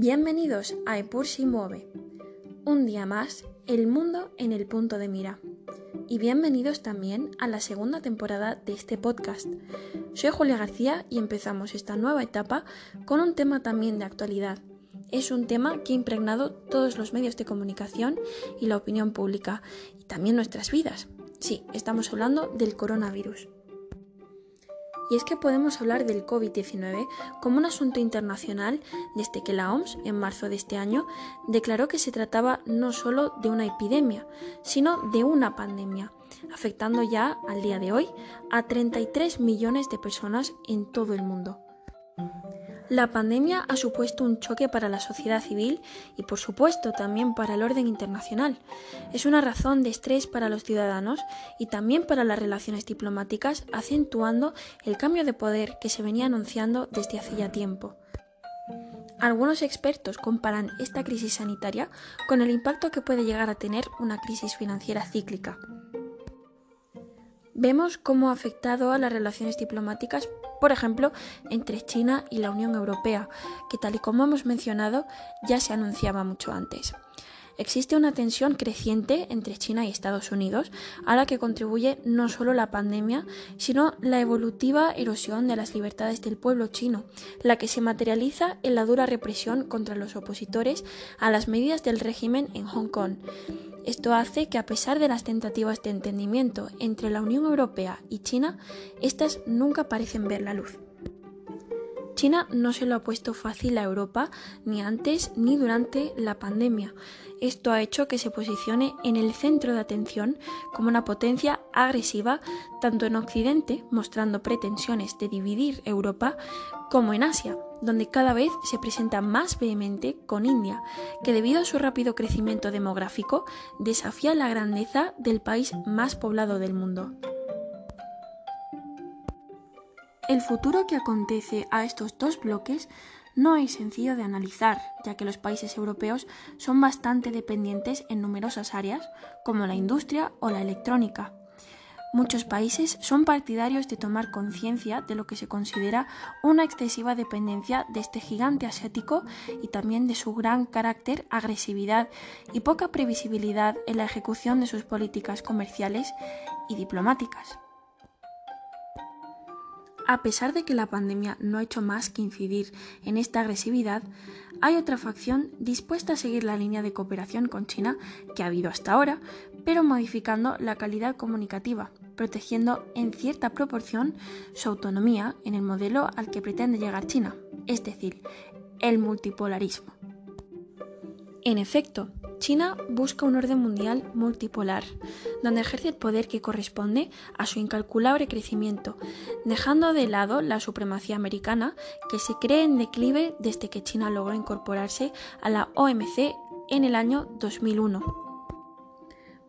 Bienvenidos a Epur si mueve. Un día más, el mundo en el punto de mira. Y bienvenidos también a la segunda temporada de este podcast. Soy Julia García y empezamos esta nueva etapa con un tema también de actualidad. Es un tema que ha impregnado todos los medios de comunicación y la opinión pública, y también nuestras vidas. Sí, estamos hablando del coronavirus. Y es que podemos hablar del COVID-19 como un asunto internacional desde que la OMS, en marzo de este año, declaró que se trataba no solo de una epidemia, sino de una pandemia, afectando ya al día de hoy a 33 millones de personas en todo el mundo. La pandemia ha supuesto un choque para la sociedad civil y por supuesto también para el orden internacional. Es una razón de estrés para los ciudadanos y también para las relaciones diplomáticas, acentuando el cambio de poder que se venía anunciando desde hace ya tiempo. Algunos expertos comparan esta crisis sanitaria con el impacto que puede llegar a tener una crisis financiera cíclica. Vemos cómo ha afectado a las relaciones diplomáticas por ejemplo, entre China y la Unión Europea, que tal y como hemos mencionado ya se anunciaba mucho antes. Existe una tensión creciente entre China y Estados Unidos, a la que contribuye no solo la pandemia, sino la evolutiva erosión de las libertades del pueblo chino, la que se materializa en la dura represión contra los opositores a las medidas del régimen en Hong Kong. Esto hace que a pesar de las tentativas de entendimiento entre la Unión Europea y China, éstas nunca parecen ver la luz. China no se lo ha puesto fácil a Europa ni antes ni durante la pandemia. Esto ha hecho que se posicione en el centro de atención como una potencia agresiva tanto en Occidente, mostrando pretensiones de dividir Europa, como en Asia, donde cada vez se presenta más vehemente con India, que debido a su rápido crecimiento demográfico desafía la grandeza del país más poblado del mundo. El futuro que acontece a estos dos bloques no es sencillo de analizar, ya que los países europeos son bastante dependientes en numerosas áreas, como la industria o la electrónica. Muchos países son partidarios de tomar conciencia de lo que se considera una excesiva dependencia de este gigante asiático y también de su gran carácter, agresividad y poca previsibilidad en la ejecución de sus políticas comerciales y diplomáticas. A pesar de que la pandemia no ha hecho más que incidir en esta agresividad, hay otra facción dispuesta a seguir la línea de cooperación con China que ha habido hasta ahora, pero modificando la calidad comunicativa, protegiendo en cierta proporción su autonomía en el modelo al que pretende llegar China, es decir, el multipolarismo. En efecto, China busca un orden mundial multipolar, donde ejerce el poder que corresponde a su incalculable crecimiento, dejando de lado la supremacía americana que se cree en declive desde que China logró incorporarse a la OMC en el año 2001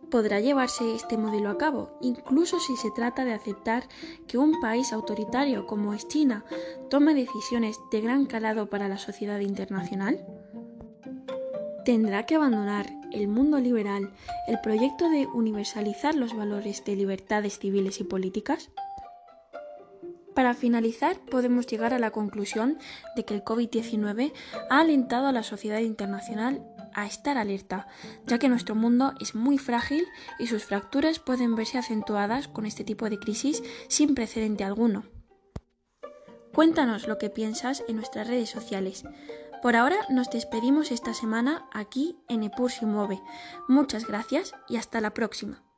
podrá llevarse este modelo a cabo, incluso si se trata de aceptar que un país autoritario como es China tome decisiones de gran calado para la sociedad internacional? Tendrá que abandonar el mundo liberal el proyecto de universalizar los valores de libertades civiles y políticas? Para finalizar, podemos llegar a la conclusión de que el COVID-19 ha alentado a la sociedad internacional a estar alerta, ya que nuestro mundo es muy frágil y sus fracturas pueden verse acentuadas con este tipo de crisis sin precedente alguno. Cuéntanos lo que piensas en nuestras redes sociales. Por ahora nos despedimos esta semana aquí en Epur Mueve. Muchas gracias y hasta la próxima.